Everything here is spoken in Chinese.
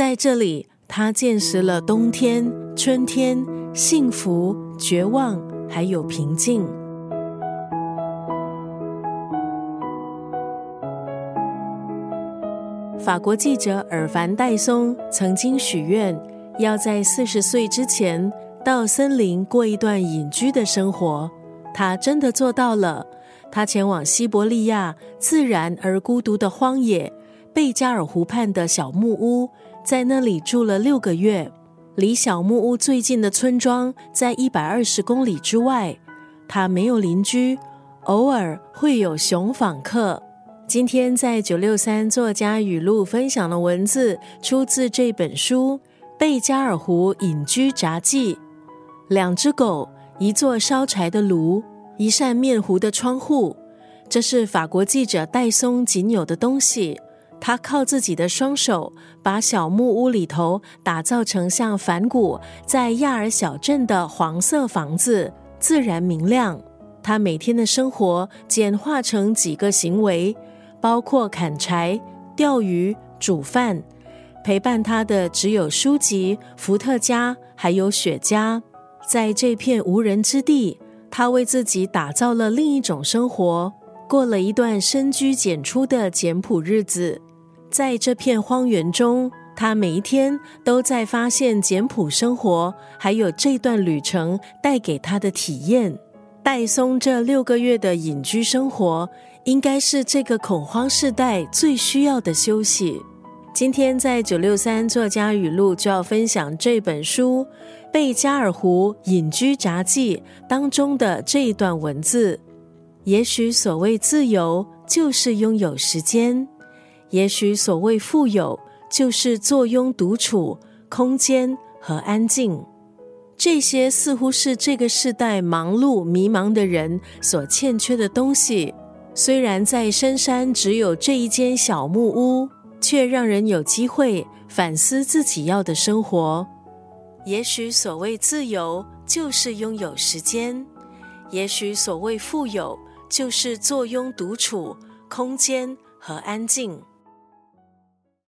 在这里，他见识了冬天、春天、幸福、绝望，还有平静。法国记者尔凡戴松曾经许愿，要在四十岁之前到森林过一段隐居的生活。他真的做到了。他前往西伯利亚自然而孤独的荒野贝加尔湖畔的小木屋，在那里住了六个月。离小木屋最近的村庄在一百二十公里之外。他没有邻居，偶尔会有熊访客。今天在九六三作家语录分享的文字，出自这本书《贝加尔湖隐居札记》。两只狗，一座烧柴的炉，一扇面糊的窗户，这是法国记者戴松仅有的东西。他靠自己的双手，把小木屋里头打造成像梵谷在亚尔小镇的黄色房子，自然明亮。他每天的生活简化成几个行为。包括砍柴、钓鱼、煮饭，陪伴他的只有书籍、伏特加，还有雪茄。在这片无人之地，他为自己打造了另一种生活，过了一段深居简出的简朴日子。在这片荒原中，他每一天都在发现简朴生活，还有这段旅程带给他的体验。戴松这六个月的隐居生活。应该是这个恐慌时代最需要的休息。今天在九六三作家语录就要分享这本书《贝加尔湖隐居札记》当中的这一段文字。也许所谓自由，就是拥有时间；也许所谓富有，就是坐拥独处、空间和安静。这些似乎是这个时代忙碌迷茫的人所欠缺的东西。虽然在深山只有这一间小木屋，却让人有机会反思自己要的生活。也许所谓自由，就是拥有时间；也许所谓富有，就是坐拥独处、空间和安静。